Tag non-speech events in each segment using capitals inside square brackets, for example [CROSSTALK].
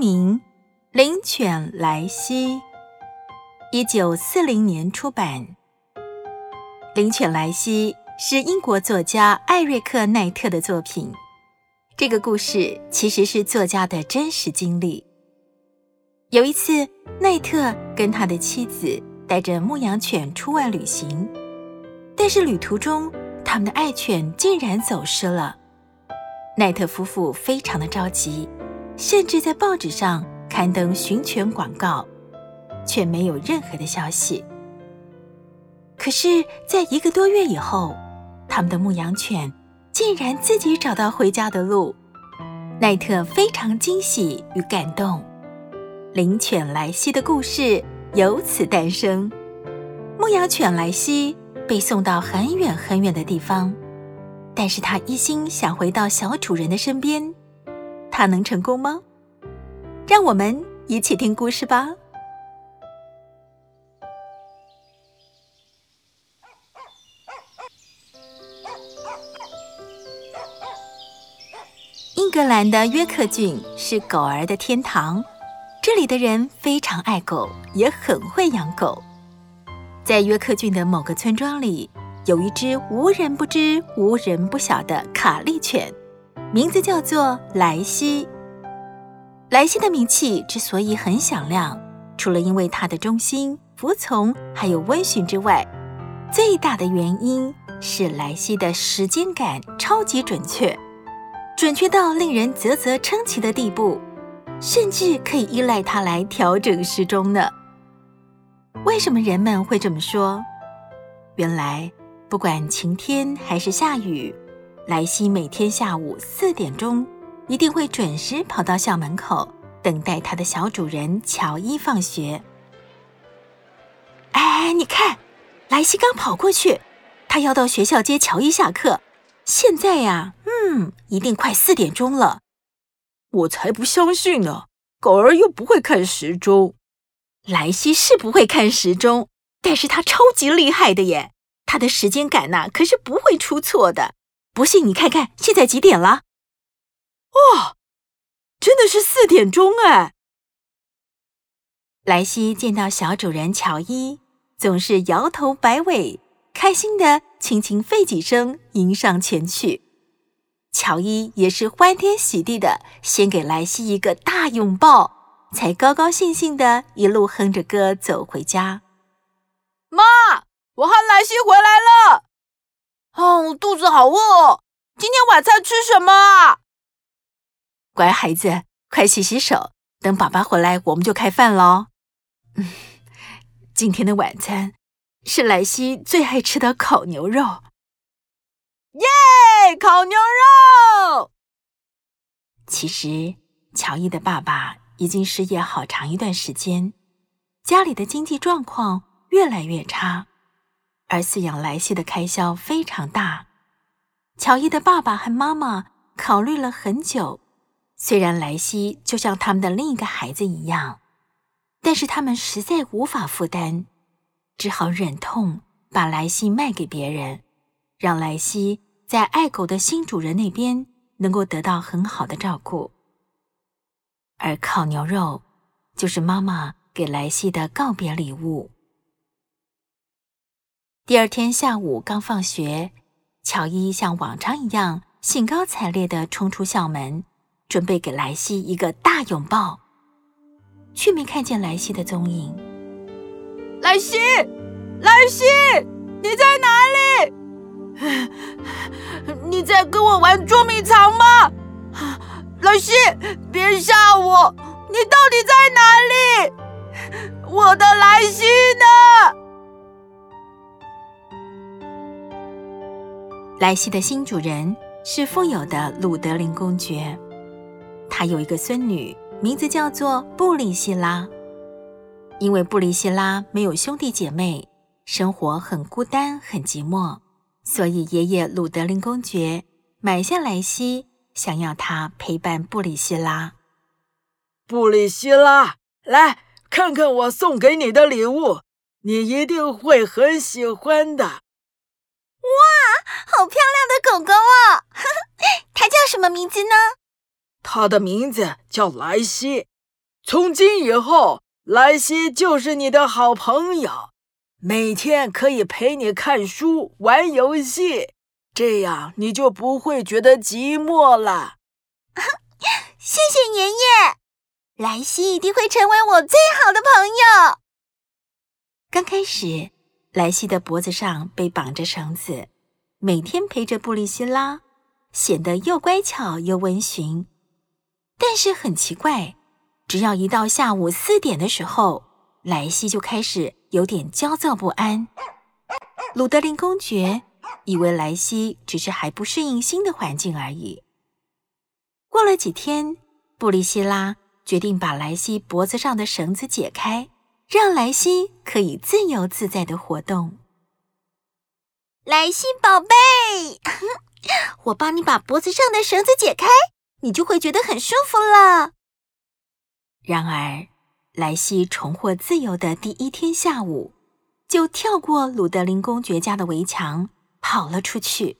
名《灵犬莱西》，一九四零年出版。《灵犬莱西》是英国作家艾瑞克·奈特的作品。这个故事其实是作家的真实经历。有一次，奈特跟他的妻子带着牧羊犬出外旅行，但是旅途中，他们的爱犬竟然走失了。奈特夫妇非常的着急，甚至在报纸上刊登寻犬广告，却没有任何的消息。可是，在一个多月以后，他们的牧羊犬竟然自己找到回家的路。奈特非常惊喜与感动，灵犬莱西的故事由此诞生。牧羊犬莱西被送到很远很远的地方，但是他一心想回到小主人的身边，他能成功吗？让我们一起听故事吧。英格兰的约克郡是狗儿的天堂，这里的人非常爱狗，也很会养狗。在约克郡的某个村庄里，有一只无人不知、无人不晓的卡利犬，名字叫做莱西。莱西的名气之所以很响亮，除了因为它的忠心、服从还有温驯之外，最大的原因是莱西的时间感超级准确。准确到令人啧啧称奇的地步，甚至可以依赖它来调整时钟呢。为什么人们会这么说？原来，不管晴天还是下雨，莱西每天下午四点钟一定会准时跑到校门口，等待它的小主人乔伊放学。哎，你看，莱西刚跑过去，他要到学校接乔伊下课。现在呀，嗯，一定快四点钟了。我才不相信呢！狗儿又不会看时钟。莱西是不会看时钟，但是他超级厉害的耶！他的时间感呐，可是不会出错的。不信你看看，现在几点了？哇，真的是四点钟哎！莱西见到小主人乔伊，总是摇头摆尾。开心的轻轻吠几声，迎上前去。乔伊也是欢天喜地的，先给莱西一个大拥抱，才高高兴兴的一路哼着歌走回家。妈，我和莱西回来了。哦，肚子好饿哦，今天晚餐吃什么啊？乖孩子，快洗洗手，等爸爸回来我们就开饭喽。嗯，今天的晚餐。是莱西最爱吃的烤牛肉，耶！烤牛肉。其实，乔伊的爸爸已经失业好长一段时间，家里的经济状况越来越差，而饲养莱西的开销非常大。乔伊的爸爸和妈妈考虑了很久，虽然莱西就像他们的另一个孩子一样，但是他们实在无法负担。只好忍痛把莱西卖给别人，让莱西在爱狗的新主人那边能够得到很好的照顾。而烤牛肉就是妈妈给莱西的告别礼物。第二天下午刚放学，乔伊像往常一样兴高采烈地冲出校门，准备给莱西一个大拥抱，却没看见莱西的踪影。莱西，莱西，你在哪里？[SIGHS] 你在跟我玩捉迷藏吗？[GASPS] 莱西，别吓我！你到底在哪里？[LAUGHS] 我的莱西呢？莱西的新主人是富有的鲁德林公爵，他有一个孙女，名字叫做布里希拉。因为布里希拉没有兄弟姐妹，生活很孤单、很寂寞，所以爷爷鲁德林公爵买下莱西，想要他陪伴布里希拉。布里希拉，来看看我送给你的礼物，你一定会很喜欢的。哇，好漂亮的狗狗哦！呵呵，它叫什么名字呢？它的名字叫莱西，从今以后，莱西就是你的好朋友，每天可以陪你看书、玩游戏，这样你就不会觉得寂寞了。[LAUGHS] 谢谢爷爷，莱西一定会成为我最好的朋友。刚开始，莱西的脖子上被绑着绳子，每天陪着布里希拉，显得又乖巧又温驯。但是很奇怪，只要一到下午四点的时候，莱西就开始有点焦躁不安。鲁德林公爵以为莱西只是还不适应新的环境而已。过了几天，布里希拉决定把莱西脖子上的绳子解开，让莱西可以自由自在的活动。莱西宝贝，[LAUGHS] 我帮你把脖子上的绳子解开，你就会觉得很舒服了。然而，莱西重获自由的第一天下午，就跳过鲁德林公爵家的围墙，跑了出去，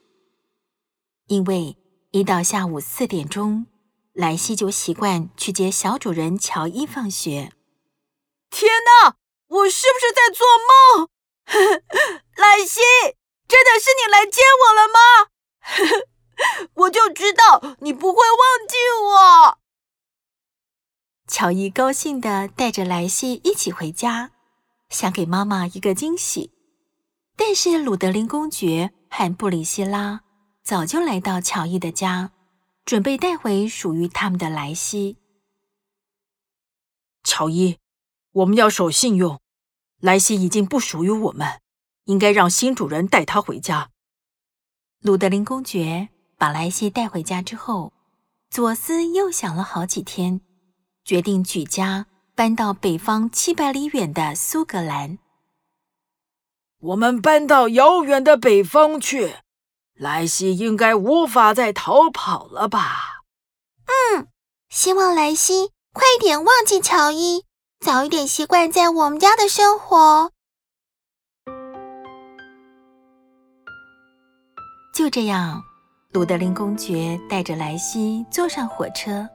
因为。一到下午四点钟，莱西就习惯去接小主人乔伊放学。天哪，我是不是在做梦？[LAUGHS] 莱西，真的是你来接我了吗？[LAUGHS] 我就知道你不会忘记我。乔伊高兴地带着莱西一起回家，想给妈妈一个惊喜。但是鲁德林公爵和布里希拉。早就来到乔伊的家，准备带回属于他们的莱西。乔伊，我们要守信用，莱西已经不属于我们，应该让新主人带他回家。鲁德林公爵把莱西带回家之后，左思右想了好几天，决定举家搬到北方七百里远的苏格兰。我们搬到遥远的北方去。莱西应该无法再逃跑了吧？嗯，希望莱西快点忘记乔伊，早一点习惯在我们家的生活。就这样，鲁德林公爵带着莱西坐上火车，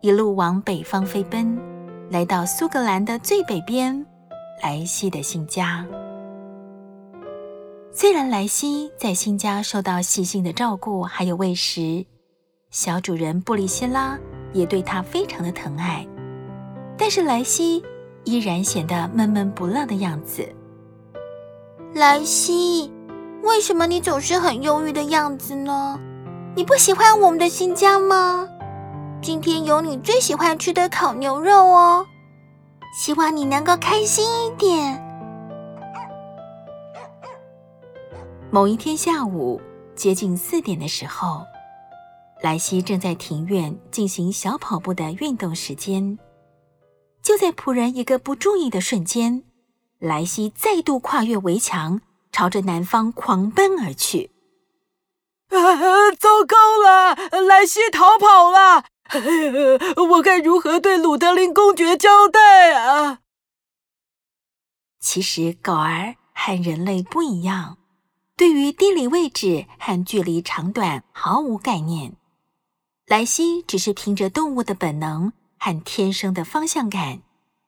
一路往北方飞奔，来到苏格兰的最北边，莱西的新家。虽然莱西在新家受到细心的照顾，还有喂食，小主人布里希拉也对他非常的疼爱，但是莱西依然显得闷闷不乐的样子。莱西，为什么你总是很忧郁的样子呢？你不喜欢我们的新家吗？今天有你最喜欢吃的烤牛肉哦，希望你能够开心一点。某一天下午接近四点的时候，莱西正在庭院进行小跑步的运动时间。就在仆人一个不注意的瞬间，莱西再度跨越围墙，朝着南方狂奔而去。啊！糟糕了，莱西逃跑了！[LAUGHS] 我该如何对鲁德林公爵交代啊？其实狗儿和人类不一样。对于地理位置和距离长短毫无概念，莱西只是凭着动物的本能和天生的方向感，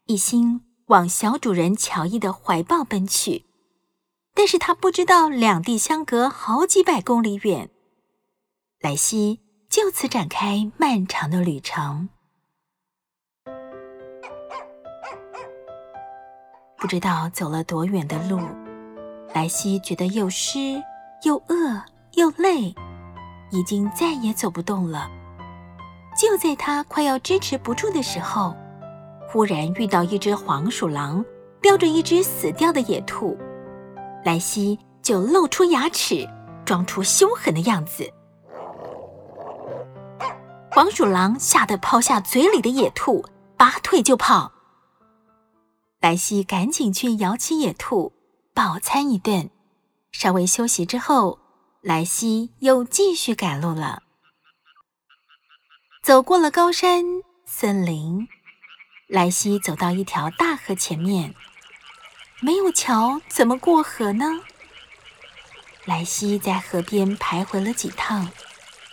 一心往小主人乔伊的怀抱奔去。但是他不知道两地相隔好几百公里远，莱西就此展开漫长的旅程。不知道走了多远的路。莱西觉得又湿又饿又累，已经再也走不动了。就在他快要支持不住的时候，忽然遇到一只黄鼠狼，叼着一只死掉的野兔。莱西就露出牙齿，装出凶狠的样子。黄鼠狼吓得抛下嘴里的野兔，拔腿就跑。莱西赶紧去摇起野兔。饱餐一顿，稍微休息之后，莱西又继续赶路了。走过了高山、森林，莱西走到一条大河前面，没有桥，怎么过河呢？莱西在河边徘徊了几趟，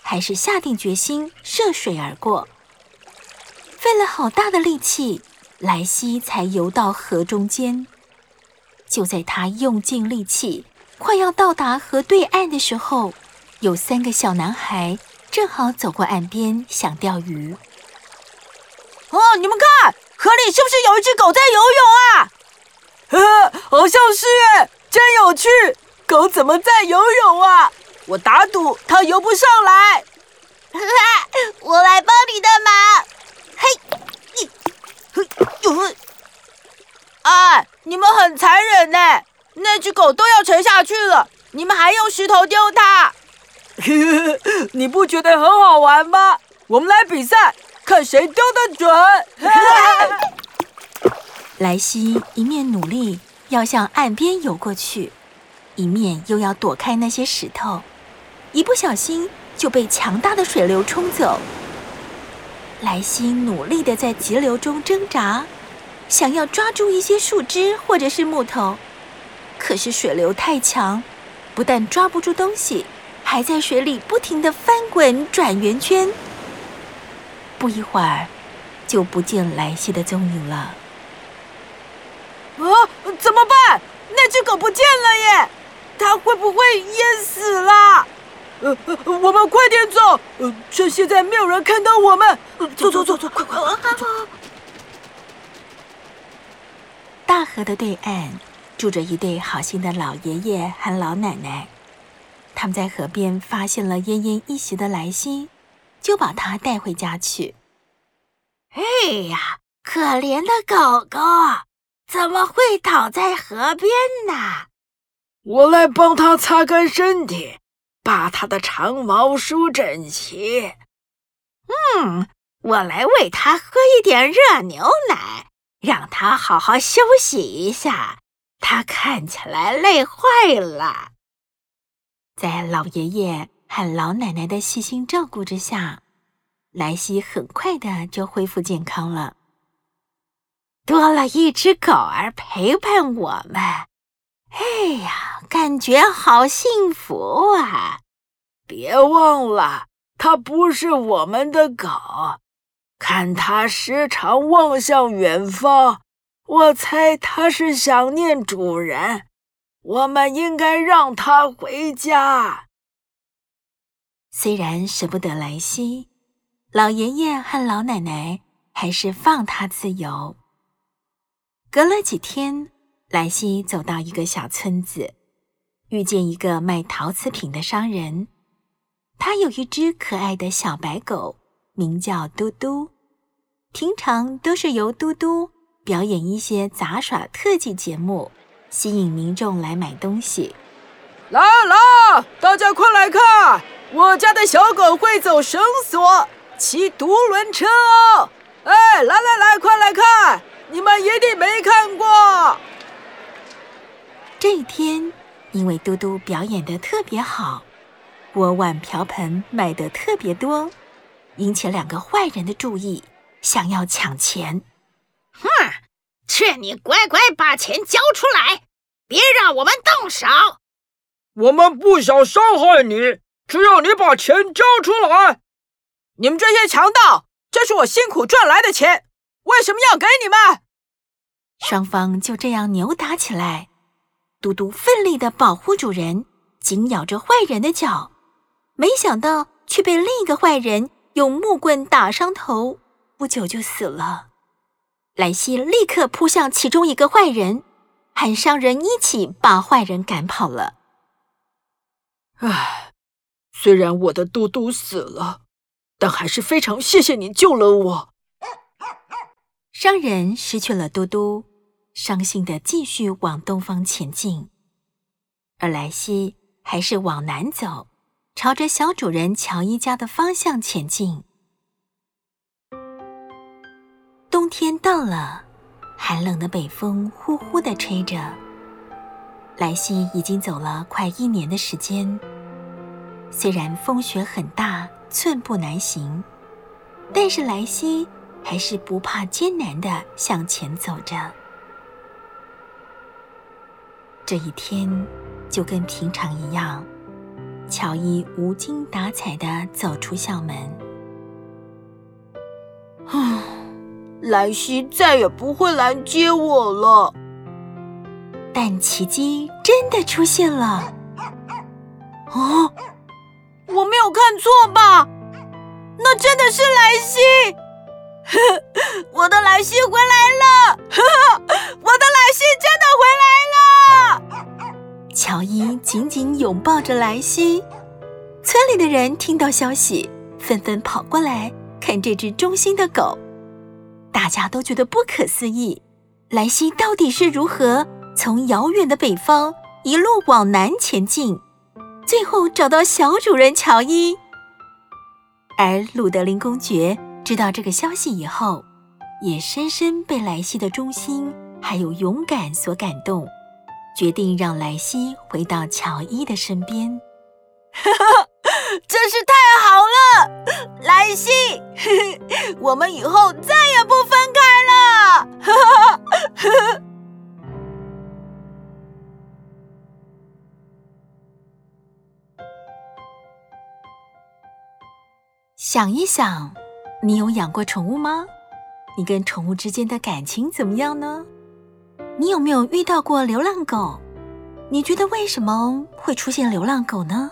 还是下定决心涉水而过。费了好大的力气，莱西才游到河中间。就在他用尽力气，快要到达河对岸的时候，有三个小男孩正好走过岸边，想钓鱼。哦，你们看，河里是不是有一只狗在游泳啊？呵呵，好像是哎，真有趣。狗怎么在游泳啊？我打赌它游不上来。[LAUGHS] 我来帮你的忙。嘿，嘿，呦！哎，你们很残忍呢！那只狗都要沉下去了，你们还用石头丢它？[LAUGHS] 你不觉得很好玩吗？我们来比赛，看谁丢得准。[LAUGHS] 莱西一面努力要向岸边游过去，一面又要躲开那些石头，一不小心就被强大的水流冲走。莱西努力的在急流中挣扎，想要抓住一些树枝或者是木头，可是水流太强，不但抓不住东西，还在水里不停的翻滚转圆圈。不一会儿，就不见莱西的踪影了。啊，怎么办？那只狗不见了耶！它会不会淹死了？呃，我们快点走，呃，趁现在没有人看到我们。走走走走，快快快走！大河的对岸住着一对好心的老爷爷和老奶奶，他们在河边发现了奄奄一息的莱西，就把它带回家去。哎呀，可怜的狗狗！怎么会倒在河边呢？我来帮它擦干身体，把它的长毛梳整齐。嗯，我来喂它喝一点热牛奶，让它好好休息一下。它看起来累坏了。在老爷爷和老奶奶的细心照顾之下，莱西很快的就恢复健康了。多了一只狗儿陪伴我们，哎呀，感觉好幸福啊！别忘了，它不是我们的狗，看它时常望向远方，我猜它是想念主人。我们应该让他回家。虽然舍不得莱西，老爷爷和老奶奶还是放他自由。隔了几天，莱西走到一个小村子，遇见一个卖陶瓷品的商人。他有一只可爱的小白狗，名叫嘟嘟。平常都是由嘟嘟表演一些杂耍特技节目，吸引民众来买东西。来来，大家快来看，我家的小狗会走绳索，骑独轮车哦！哎，来来来，快来看！你们一定没看过。这一天，因为嘟嘟表演的特别好，锅碗瓢盆卖的特别多，引起两个坏人的注意，想要抢钱。劝你乖乖把钱交出来，别让我们动手。我们不想伤害你，只要你把钱交出来。你们这些强盗，这是我辛苦赚来的钱。为什么要给你们？双方就这样扭打起来。嘟嘟奋力地保护主人，紧咬着坏人的脚，没想到却被另一个坏人用木棍打伤头，不久就死了。莱西立刻扑向其中一个坏人，喊商人一起把坏人赶跑了。唉，虽然我的嘟嘟死了，但还是非常谢谢你救了我。商人失去了嘟嘟，伤心地继续往东方前进，而莱西还是往南走，朝着小主人乔伊家的方向前进。冬天到了，寒冷的北风呼呼地吹着。莱西已经走了快一年的时间，虽然风雪很大，寸步难行，但是莱西。还是不怕艰难地向前走着。这一天就跟平常一样，乔伊无精打采地走出校门。啊，莱西再也不会来接我了。但奇迹真的出现了！哦，我没有看错吧？那真的是莱西！[LAUGHS] 我的莱西回来了！[LAUGHS] 我的莱西真的回来了！乔伊紧紧拥抱着莱西。村里的人听到消息，纷纷跑过来看这只忠心的狗。大家都觉得不可思议，莱西到底是如何从遥远的北方一路往南前进，最后找到小主人乔伊。而鲁德林公爵知道这个消息以后，也深深被莱西的忠心还有勇敢所感动，决定让莱西回到乔伊的身边。哈 [LAUGHS] 哈 [LAUGHS] 真是太好了，莱西，[LAUGHS] 我们以后再也不分开了。[LAUGHS] 想一想，你有养过宠物吗？你跟宠物之间的感情怎么样呢？你有没有遇到过流浪狗？你觉得为什么会出现流浪狗呢？